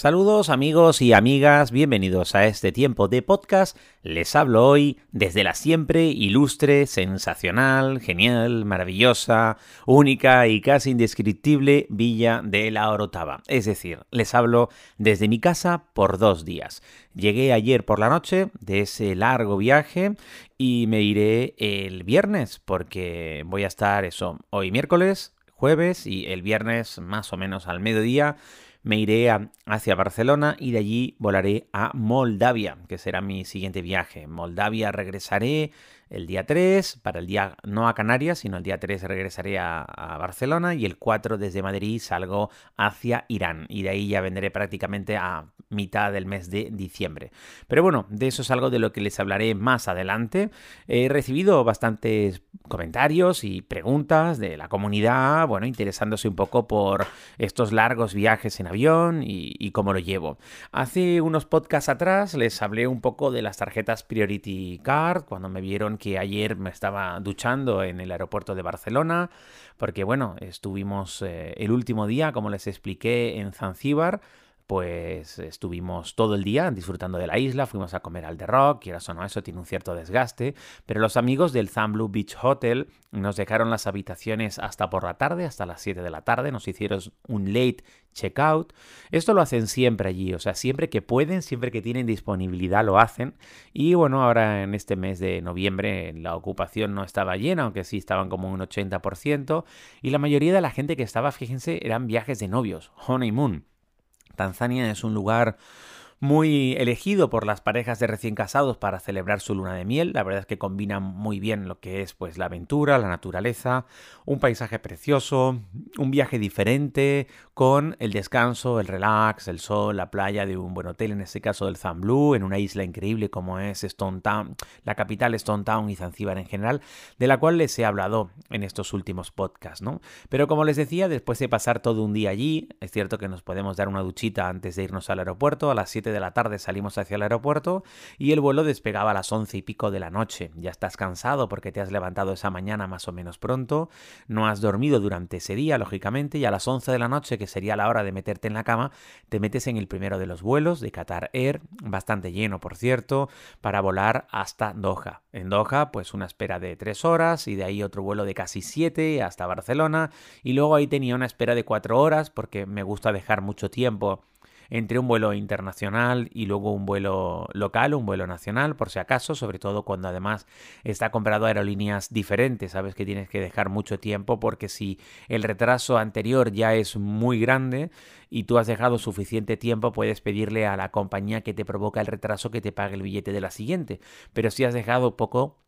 Saludos amigos y amigas, bienvenidos a este tiempo de podcast. Les hablo hoy desde la siempre ilustre, sensacional, genial, maravillosa, única y casi indescriptible Villa de la Orotava. Es decir, les hablo desde mi casa por dos días. Llegué ayer por la noche de ese largo viaje y me iré el viernes porque voy a estar eso hoy miércoles, jueves y el viernes más o menos al mediodía me iré hacia Barcelona y de allí volaré a Moldavia, que será mi siguiente viaje. Moldavia regresaré el día 3, para el día no a Canarias, sino el día 3 regresaré a, Barcelona y el 4 desde Madrid salgo hacia Irán y de ahí ya vendré prácticamente a mitad del mes de diciembre. Pero bueno, de eso es algo de lo que les hablaré más adelante. He recibido bastantes comentarios y preguntas de la comunidad, bueno, interesándose un poco por estos largos viajes en avión y, y cómo lo llevo. Hace unos podcasts atrás les hablé un poco de las tarjetas Priority Card, cuando me vieron que ayer me estaba duchando en el aeropuerto de Barcelona, porque bueno, estuvimos eh, el último día, como les expliqué, en Zanzíbar, pues estuvimos todo el día disfrutando de la isla, fuimos a comer al The Rock, quieras o no, eso tiene un cierto desgaste, pero los amigos del Blue Beach Hotel nos dejaron las habitaciones hasta por la tarde, hasta las 7 de la tarde, nos hicieron un late checkout. Esto lo hacen siempre allí, o sea, siempre que pueden, siempre que tienen disponibilidad lo hacen. Y bueno, ahora en este mes de noviembre la ocupación no estaba llena, aunque sí estaban como un 80%, y la mayoría de la gente que estaba, fíjense, eran viajes de novios, honeymoon. Tanzania es un lugar muy elegido por las parejas de recién casados para celebrar su luna de miel. La verdad es que combina muy bien lo que es pues la aventura, la naturaleza, un paisaje precioso, un viaje diferente con el descanso, el relax, el sol, la playa de un buen hotel, en este caso del Blue, en una isla increíble como es Stone Town, la capital Stone Town y Zanzíbar en general, de la cual les he hablado en estos últimos podcasts. Pero como les decía, después de pasar todo un día allí, es cierto que nos podemos dar una duchita antes de irnos al aeropuerto a las 7 de la tarde salimos hacia el aeropuerto y el vuelo despegaba a las once y pico de la noche. Ya estás cansado porque te has levantado esa mañana más o menos pronto, no has dormido durante ese día, lógicamente, y a las 11 de la noche, que sería la hora de meterte en la cama, te metes en el primero de los vuelos de Qatar Air, bastante lleno, por cierto, para volar hasta Doha. En Doha, pues una espera de tres horas y de ahí otro vuelo de casi siete hasta Barcelona y luego ahí tenía una espera de cuatro horas porque me gusta dejar mucho tiempo entre un vuelo internacional y luego un vuelo local, un vuelo nacional, por si acaso, sobre todo cuando además está comprado aerolíneas diferentes, sabes que tienes que dejar mucho tiempo porque si el retraso anterior ya es muy grande y tú has dejado suficiente tiempo, puedes pedirle a la compañía que te provoca el retraso que te pague el billete de la siguiente, pero si has dejado poco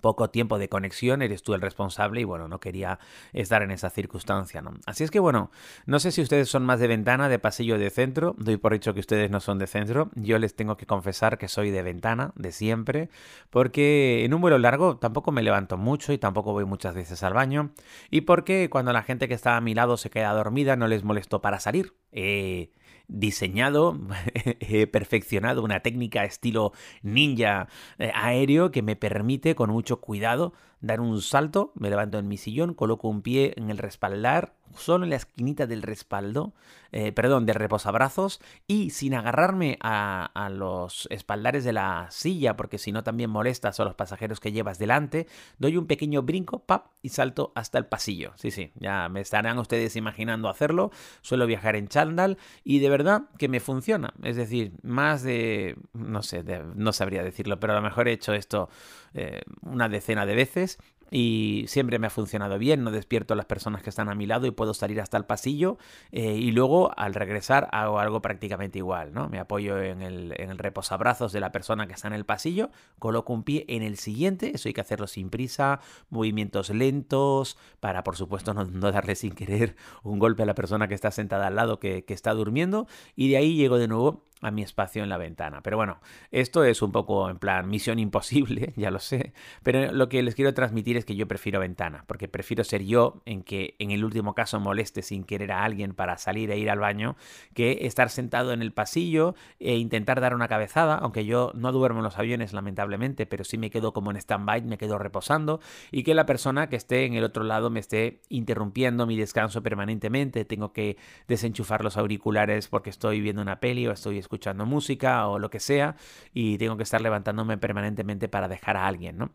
poco tiempo de conexión, eres tú el responsable y bueno, no quería estar en esa circunstancia, ¿no? Así es que bueno, no sé si ustedes son más de ventana, de pasillo, de centro, doy por hecho que ustedes no son de centro, yo les tengo que confesar que soy de ventana, de siempre, porque en un vuelo largo tampoco me levanto mucho y tampoco voy muchas veces al baño, y porque cuando la gente que está a mi lado se queda dormida no les molesto para salir. Eh, diseñado, he perfeccionado una técnica estilo ninja eh, aéreo que me permite con mucho cuidado dar un salto, me levanto en mi sillón, coloco un pie en el respaldar, solo en la esquinita del respaldo, eh, perdón, del reposabrazos, y sin agarrarme a, los espaldares de la silla, porque si no también molestas a los pasajeros que llevas delante, doy un pequeño brinco, pap, y salto hasta el pasillo. Sí, sí, ya me estarán ustedes imaginando hacerlo, suelo viajar en chándal, y de verdad que me funciona, es decir, más de, no sé, no sabría decirlo, pero a lo mejor he hecho esto eh, una decena de veces y siempre me ha funcionado bien, no despierto a las personas que están a mi lado y puedo salir hasta el pasillo eh, y luego al regresar hago algo prácticamente igual, ¿no? Me apoyo en el, reposabrazos de la persona que está en el pasillo, coloco un pie en el siguiente, eso hay que hacerlo sin prisa, movimientos lentos, para por supuesto no, darle sin querer un golpe a la persona que está sentada al lado que, que está durmiendo y de ahí llego de nuevo a mi espacio en la ventana. Pero bueno, esto es un poco en plan misión imposible, ya lo sé, pero lo que les quiero transmitir es que yo prefiero ventana, porque prefiero ser yo en que en el último caso moleste sin querer a alguien para salir e ir al baño, que estar sentado en el pasillo e intentar dar una cabezada, aunque yo no duermo en los aviones lamentablemente, pero sí me quedo como en stand-by, me quedo reposando, y que la persona que esté en el otro lado me esté interrumpiendo mi descanso permanentemente, tengo que desenchufar los auriculares porque estoy viendo una peli o estoy escuchando escuchando música o lo que sea y tengo que estar levantándome permanentemente para dejar a alguien, ¿no?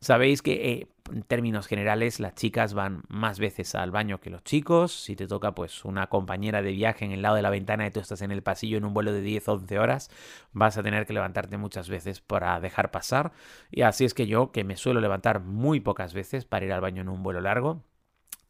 Sabéis que eh, en términos generales las chicas van más veces al baño que los chicos. Si te toca pues una compañera de viaje en el lado de la ventana y tú estás en el pasillo en un vuelo de 10 o 11 horas, vas a tener que levantarte muchas veces para dejar pasar. Y así es que yo, que me suelo levantar muy pocas veces para ir al baño en un vuelo largo,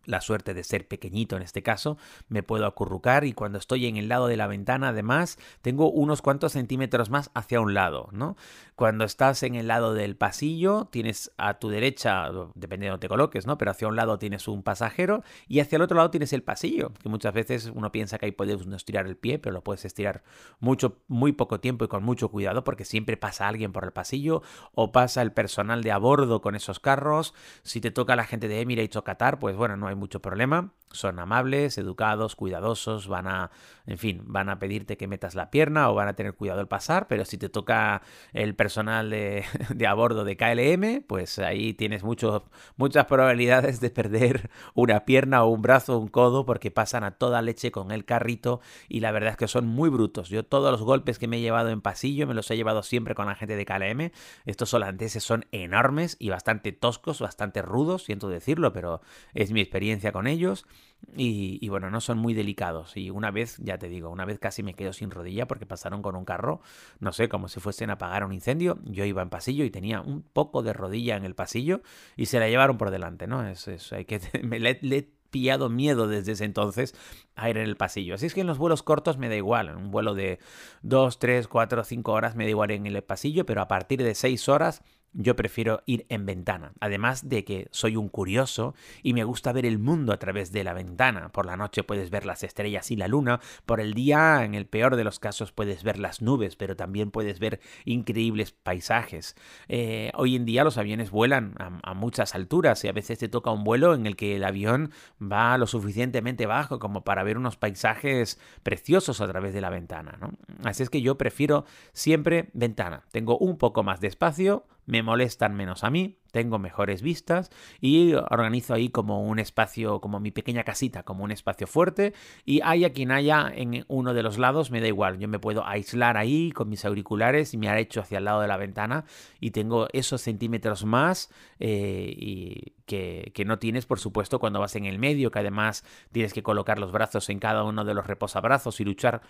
la suerte de ser pequeñito en este caso, me puedo acurrucar y cuando estoy en el lado de la ventana además tengo unos cuantos centímetros más hacia un lado, ¿no? Cuando estás en el lado del pasillo tienes a tu derecha, depende de donde te coloques, ¿no? Pero hacia un lado tienes un pasajero y hacia el otro lado tienes el pasillo, que muchas veces uno piensa que ahí puedes no estirar el pie, pero lo puedes estirar mucho, muy poco tiempo y con mucho cuidado porque siempre pasa alguien por el pasillo o pasa el personal de a bordo con esos carros. Si te toca la gente de Emirates o Qatar, pues bueno, no hay mucho problema son amables, educados, cuidadosos, van a, en fin, van a pedirte que metas la pierna o van a tener cuidado al pasar, pero si te toca el personal de, a bordo de KLM, pues ahí tienes muchas probabilidades de perder una pierna o un brazo o un codo porque pasan a toda leche con el carrito y la verdad es que son muy brutos. Yo todos los golpes que me he llevado en pasillo me los he llevado siempre con la gente de KLM. Estos holandeses son enormes y bastante toscos, bastante rudos, siento decirlo, pero es mi experiencia con ellos. Y, bueno, no son muy delicados. Y una vez, ya te digo, una vez casi me quedo sin rodilla porque pasaron con un carro, no sé, como si fuesen a apagar un incendio. Yo iba en pasillo y tenía un poco de rodilla en el pasillo y se la llevaron por delante, ¿no? Es, hay que, me, le, he pillado miedo desde ese entonces a ir en el pasillo. Así es que en los vuelos cortos me da igual. En un vuelo de 2, 3, 4, 5 horas me da igual en el pasillo, pero a partir de 6 horas yo prefiero ir en ventana. Además de que soy un curioso y me gusta ver el mundo a través de la ventana. Por la noche puedes ver las estrellas y la luna. Por el día, en el peor de los casos, puedes ver las nubes, pero también puedes ver increíbles paisajes. Eh, hoy en día los aviones vuelan a, muchas alturas y a veces te toca un vuelo en el que el avión va lo suficientemente bajo como para ver unos paisajes preciosos a través de la ventana. Así es que yo prefiero siempre ventana. Tengo un poco más de espacio me molestan menos a mí, tengo mejores vistas y organizo ahí como un espacio, como mi pequeña casita, como un espacio fuerte y haya quien haya en uno de los lados, me da igual, yo me puedo aislar ahí con mis auriculares y me hecho hacia el lado de la ventana y tengo esos centímetros más eh, y que, que no tienes, por supuesto, cuando vas en el medio, que además tienes que colocar los brazos en cada uno de los reposabrazos y luchar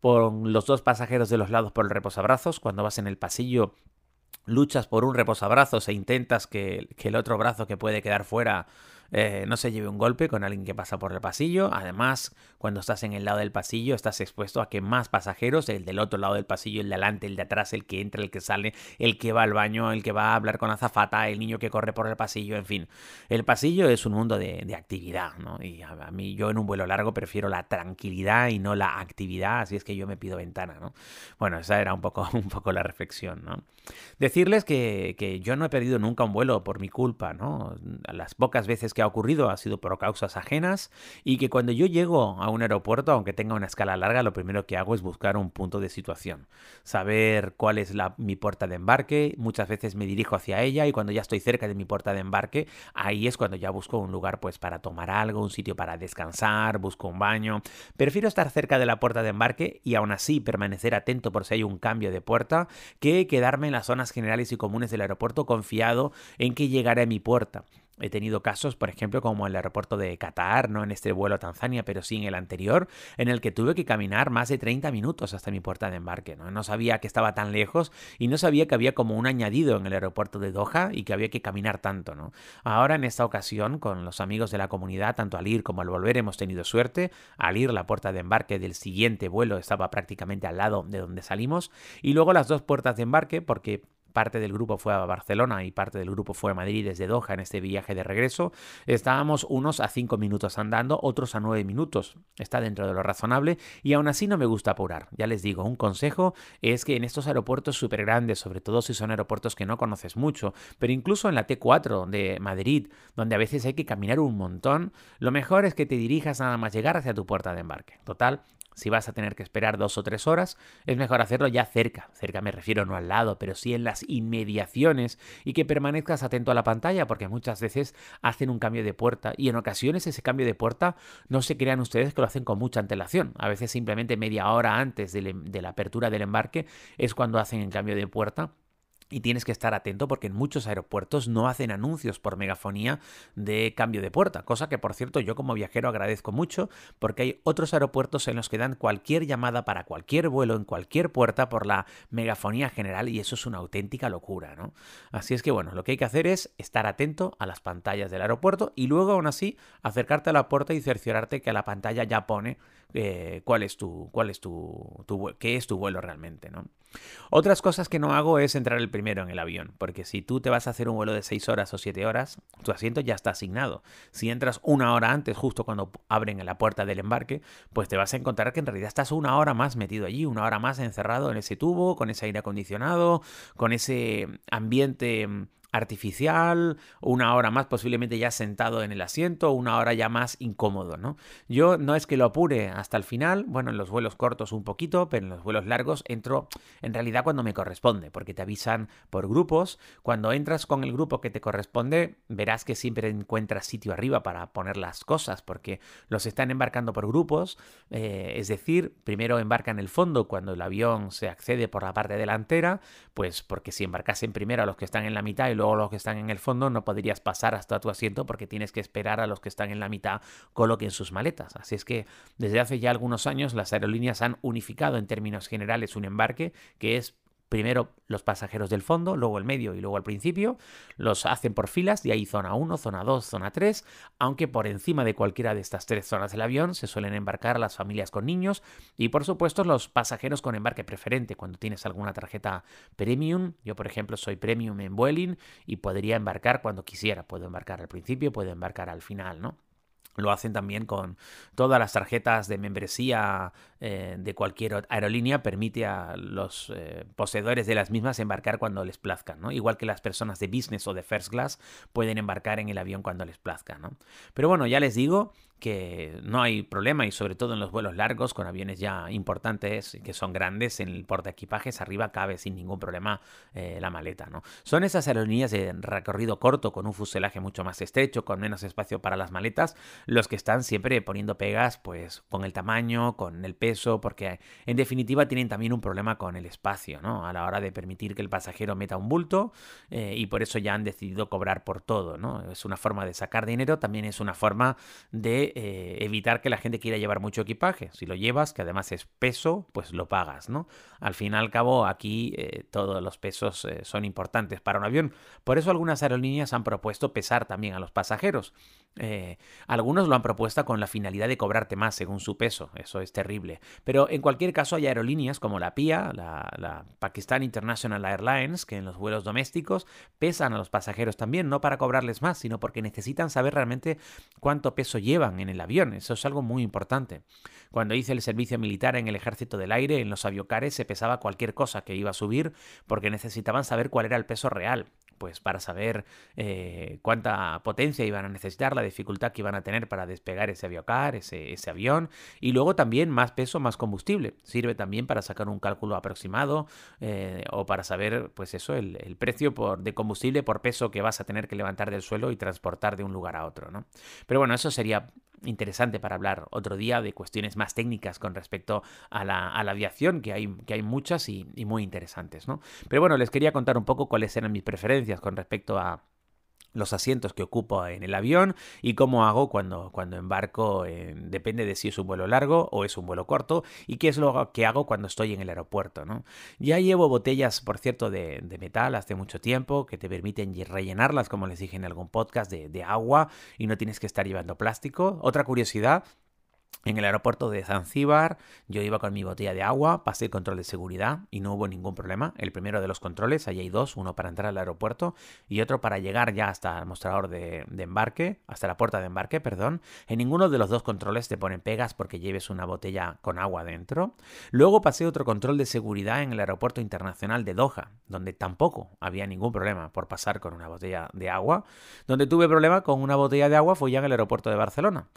por los dos pasajeros de los lados por el reposabrazos, cuando vas en el pasillo luchas por un reposabrazos e intentas que, que, el otro brazo que puede quedar fuera eh, no se lleve un golpe con alguien que pasa por el pasillo. Además, cuando estás en el lado del pasillo, estás expuesto a que más pasajeros, el del otro lado del pasillo, el de adelante, el de atrás, el que entra, el que sale, el que va al baño, el que va a hablar con la zafata, el niño que corre por el pasillo, en fin. El pasillo es un mundo de, actividad, ¿no? Y a, mí, yo en un vuelo largo prefiero la tranquilidad y no la actividad, así es que yo me pido ventana, ¿no? Bueno, esa era un poco, un poco la reflexión, ¿no? Decirles que, que yo no he perdido nunca un vuelo por mi culpa, ¿no? Las pocas veces que ha ocurrido ha sido por causas ajenas y que cuando yo llego a un aeropuerto, aunque tenga una escala larga, lo primero que hago es buscar un punto de situación, saber cuál es la, mi puerta de embarque, muchas veces me dirijo hacia ella y cuando ya estoy cerca de mi puerta de embarque, ahí es cuando ya busco un lugar pues para tomar algo, un sitio para descansar, busco un baño. Prefiero estar cerca de la puerta de embarque y aún así permanecer atento por si hay un cambio de puerta que quedarme en las zonas generales y comunes del aeropuerto confiado en que llegaré a mi puerta. He tenido casos, por ejemplo, como el aeropuerto de Qatar, no en este vuelo a Tanzania, pero sí en el anterior, en el que tuve que caminar más de 30 minutos hasta mi puerta de embarque. ¿no? no sabía que estaba tan lejos y no sabía que había como un añadido en el aeropuerto de Doha y que había que caminar tanto. ¿no? Ahora, en esta ocasión, con los amigos de la comunidad, tanto al ir como al volver, hemos tenido suerte. Al ir, la puerta de embarque del siguiente vuelo estaba prácticamente al lado de donde salimos y luego las dos puertas de embarque, porque parte del grupo fue a Barcelona y parte del grupo fue a Madrid desde Doha en este viaje de regreso, estábamos unos a 5 minutos andando, otros a 9 minutos. Está dentro de lo razonable y aún así no me gusta apurar. Ya les digo, un consejo es que en estos aeropuertos súper grandes, sobre todo si son aeropuertos que no conoces mucho, pero incluso en la T4 de Madrid, donde a veces hay que caminar un montón, lo mejor es que te dirijas nada más llegar hacia tu puerta de embarque. Total, si vas a tener que esperar dos o tres horas, es mejor hacerlo ya cerca. Cerca me refiero no al lado, pero sí en las inmediaciones y que permanezcas atento a la pantalla porque muchas veces hacen un cambio de puerta y en ocasiones ese cambio de puerta no se crean ustedes que lo hacen con mucha antelación. A veces simplemente media hora antes de, la apertura del embarque es cuando hacen el cambio de puerta y tienes que estar atento porque en muchos aeropuertos no hacen anuncios por megafonía de cambio de puerta, cosa que por cierto yo como viajero agradezco mucho porque hay otros aeropuertos en los que dan cualquier llamada para cualquier vuelo en cualquier puerta por la megafonía general y eso es una auténtica locura, ¿no? Así es que bueno, lo que hay que hacer es estar atento a las pantallas del aeropuerto y luego aún así acercarte a la puerta y cerciorarte que la pantalla ya pone eh, cuál es tu, cuál es tu, qué es tu vuelo realmente, ¿no? Otras cosas que no hago es entrar el primero en el avión, porque si tú te vas a hacer un vuelo de 6 horas o 7 horas, tu asiento ya está asignado. Si entras una hora antes, justo cuando abren la puerta del embarque, pues te vas a encontrar que en realidad estás una hora más metido allí, una hora más encerrado en ese tubo, con ese aire acondicionado, con ese ambiente artificial, una hora más posiblemente ya sentado en el asiento, una hora ya más incómodo, ¿no? Yo no es que lo apure hasta el final, bueno, en los vuelos cortos un poquito, pero en los vuelos largos entro en realidad cuando me corresponde, porque te avisan por grupos, cuando entras con el grupo que te corresponde, verás que siempre encuentras sitio arriba para poner las cosas, porque los están embarcando por grupos, eh, es decir, primero embarcan el fondo cuando el avión se accede por la parte delantera, pues porque si embarcasen primero a los que están en la mitad y luego los que están en el fondo no podrías pasar hasta tu asiento porque tienes que esperar a los que están en la mitad coloquen sus maletas. Así es que desde hace ya algunos años las aerolíneas han unificado en términos generales un embarque que es primero los pasajeros del fondo, luego el medio y luego al principio, los hacen por filas, y ahí zona 1, zona 2, zona 3, aunque por encima de cualquiera de estas tres zonas del avión se suelen embarcar las familias con niños y por supuesto los pasajeros con embarque preferente, cuando tienes alguna tarjeta premium, yo por ejemplo soy premium en Vueling y podría embarcar cuando quisiera, puedo embarcar al principio, puedo embarcar al final, ¿no? Lo hacen también con todas las tarjetas de membresía eh, de cualquier aerolínea, permite a los eh, poseedores de las mismas embarcar cuando les plazca, ¿no? Igual que las personas de business o de first class pueden embarcar en el avión cuando les plazca, ¿no? Pero bueno, ya les digo que no hay problema y sobre todo en los vuelos largos con aviones ya importantes que son grandes en el porta equipajes arriba cabe sin ningún problema eh, la maleta no son esas aerolíneas de recorrido corto con un fuselaje mucho más estrecho con menos espacio para las maletas los que están siempre poniendo pegas pues con el tamaño con el peso porque en definitiva tienen también un problema con el espacio no a la hora de permitir que el pasajero meta un bulto eh, y por eso ya han decidido cobrar por todo no es una forma de sacar dinero también es una forma de eh, evitar que la gente quiera llevar mucho equipaje. Si lo llevas, que además es peso, pues lo pagas, ¿no? Al fin y al cabo, aquí eh, todos los pesos son importantes para un avión. Por eso algunas aerolíneas han propuesto pesar también a los pasajeros. Algunos lo han propuesto con la finalidad de cobrarte más según su peso. Eso es terrible. Pero en cualquier caso hay aerolíneas como la PIA, la, la Pakistan International Airlines, que en los vuelos domésticos pesan a los pasajeros también, no para cobrarles más, sino porque necesitan saber realmente cuánto peso llevan en el avión. Eso es algo muy importante. Cuando hice el servicio militar en el ejército del aire, en los aviocares se pesaba cualquier cosa que iba a subir porque necesitaban saber cuál era el peso real pues para saber eh, cuánta potencia iban a necesitar, la dificultad que iban a tener para despegar ese aviocar, ese, ese, avión, y luego también más peso, más combustible. Sirve también para sacar un cálculo aproximado eh, o para saber, pues eso, el, el, precio por, de combustible por peso que vas a tener que levantar del suelo y transportar de un lugar a otro, ¿no? Pero bueno, eso sería interesante para hablar otro día de cuestiones más técnicas con respecto a la, aviación, que hay, que hay muchas y, y muy interesantes, ¿no? Pero bueno, les quería contar un poco cuáles eran mis preferencias con respecto a los asientos que ocupo en el avión y cómo hago cuando, cuando embarco, depende de si es un vuelo largo o es un vuelo corto y qué es lo que hago cuando estoy en el aeropuerto. ¿no? Ya llevo botellas, por cierto, de, metal hace mucho tiempo que te permiten rellenarlas, como les dije en algún podcast, de, de agua y no tienes que estar llevando plástico. Otra curiosidad En el aeropuerto de Zanzíbar yo iba con mi botella de agua, pasé el control de seguridad y no hubo ningún problema. El primero de los controles, ahí hay dos, uno para entrar al aeropuerto y otro para llegar ya hasta el mostrador de, embarque, hasta la puerta de embarque, perdón. En ninguno de los dos controles te ponen pegas porque lleves una botella con agua dentro. Luego pasé otro control de seguridad en el aeropuerto internacional de Doha, donde tampoco había ningún problema por pasar con una botella de agua. Donde tuve problema con una botella de agua fue ya en el aeropuerto de Barcelona.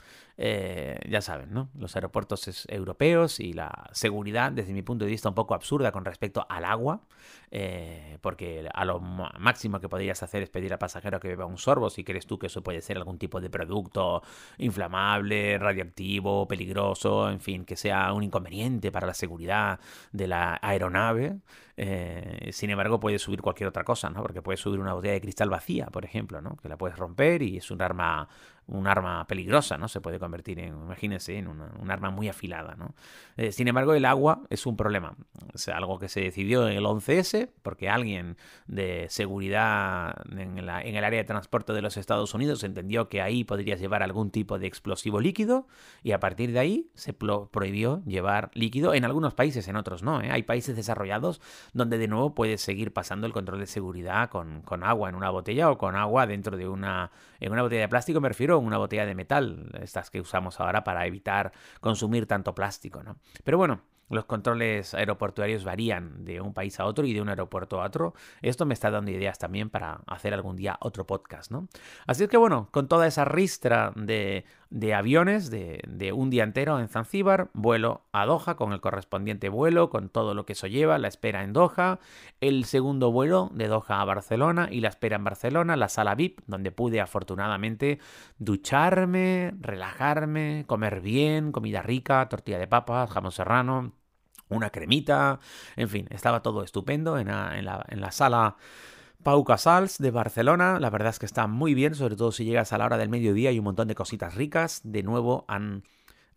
Eh, ya saben, ¿no? Los aeropuertos europeos y la seguridad, desde mi punto de vista, un poco absurda con respecto al agua, eh, porque a lo máximo que podrías hacer es pedir al pasajero que beba un sorbo si crees tú que eso puede ser algún tipo de producto inflamable, radioactivo, peligroso, en fin, que sea un inconveniente para la seguridad de la aeronave. Eh, sin embargo, puedes subir cualquier otra cosa, ¿no? Porque puedes subir una botella de cristal vacía, por ejemplo, ¿no? Que la puedes romper y es un arma un arma peligrosa, ¿no? Se puede convertir en, imagínense, en un arma muy afilada, ¿no? Eh, sin embargo, el agua es un problema. Es algo que se decidió en el 11S porque alguien de seguridad en, el área de transporte de los Estados Unidos entendió que ahí podrías llevar algún tipo de explosivo líquido y a partir de ahí se prohibió llevar líquido en algunos países, en otros no. ¿eh? Hay países desarrollados donde de nuevo puedes seguir pasando el control de seguridad con, con agua en una botella o con agua dentro de una, en una botella de plástico, me refiero una botella de metal, estas que usamos ahora para evitar consumir tanto plástico, ¿no? Pero bueno, los controles aeroportuarios varían de un país a otro y de un aeropuerto a otro. Esto me está dando ideas también para hacer algún día otro podcast, ¿no? Así es que bueno, con toda esa ristra de, aviones de, un día entero en Zanzíbar, vuelo a Doha con el correspondiente vuelo, con todo lo que eso lleva, la espera en Doha, el segundo vuelo de Doha a Barcelona y la espera en Barcelona, la sala VIP, donde pude afortunadamente ducharme, relajarme, comer bien, comida rica, tortilla de papas, jamón serrano una cremita, en fin, estaba todo estupendo en la, en la, sala Pau Casals de Barcelona. La verdad es que está muy bien, sobre todo si llegas a la hora del mediodía y un montón de cositas ricas. De nuevo han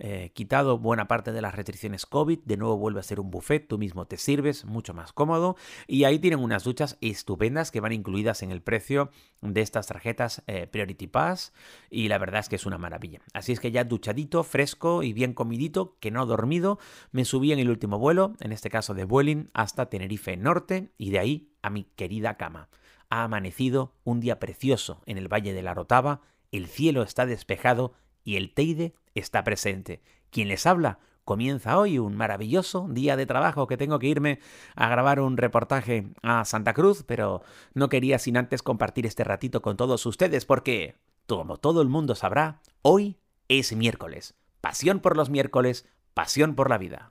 eh, quitado buena parte de las restricciones COVID, de nuevo vuelve a ser un buffet, tú mismo te sirves, mucho más cómodo, y ahí tienen unas duchas estupendas que van incluidas en el precio de estas tarjetas eh, Priority Pass, y la verdad es que es una maravilla. Así es que ya duchadito, fresco y bien comidito, que no dormido, me subí en el último vuelo, en este caso de Vueling, hasta Tenerife Norte, y de ahí a mi querida cama. Ha amanecido un día precioso en el Valle de la Rotava, el cielo está despejado y el Teide está presente. Quien les habla comienza hoy un maravilloso día de trabajo que tengo que irme a grabar un reportaje a Santa Cruz, pero no quería sin antes compartir este ratito con todos ustedes porque, como todo el mundo sabrá, hoy es miércoles. Pasión por los miércoles, pasión por la vida.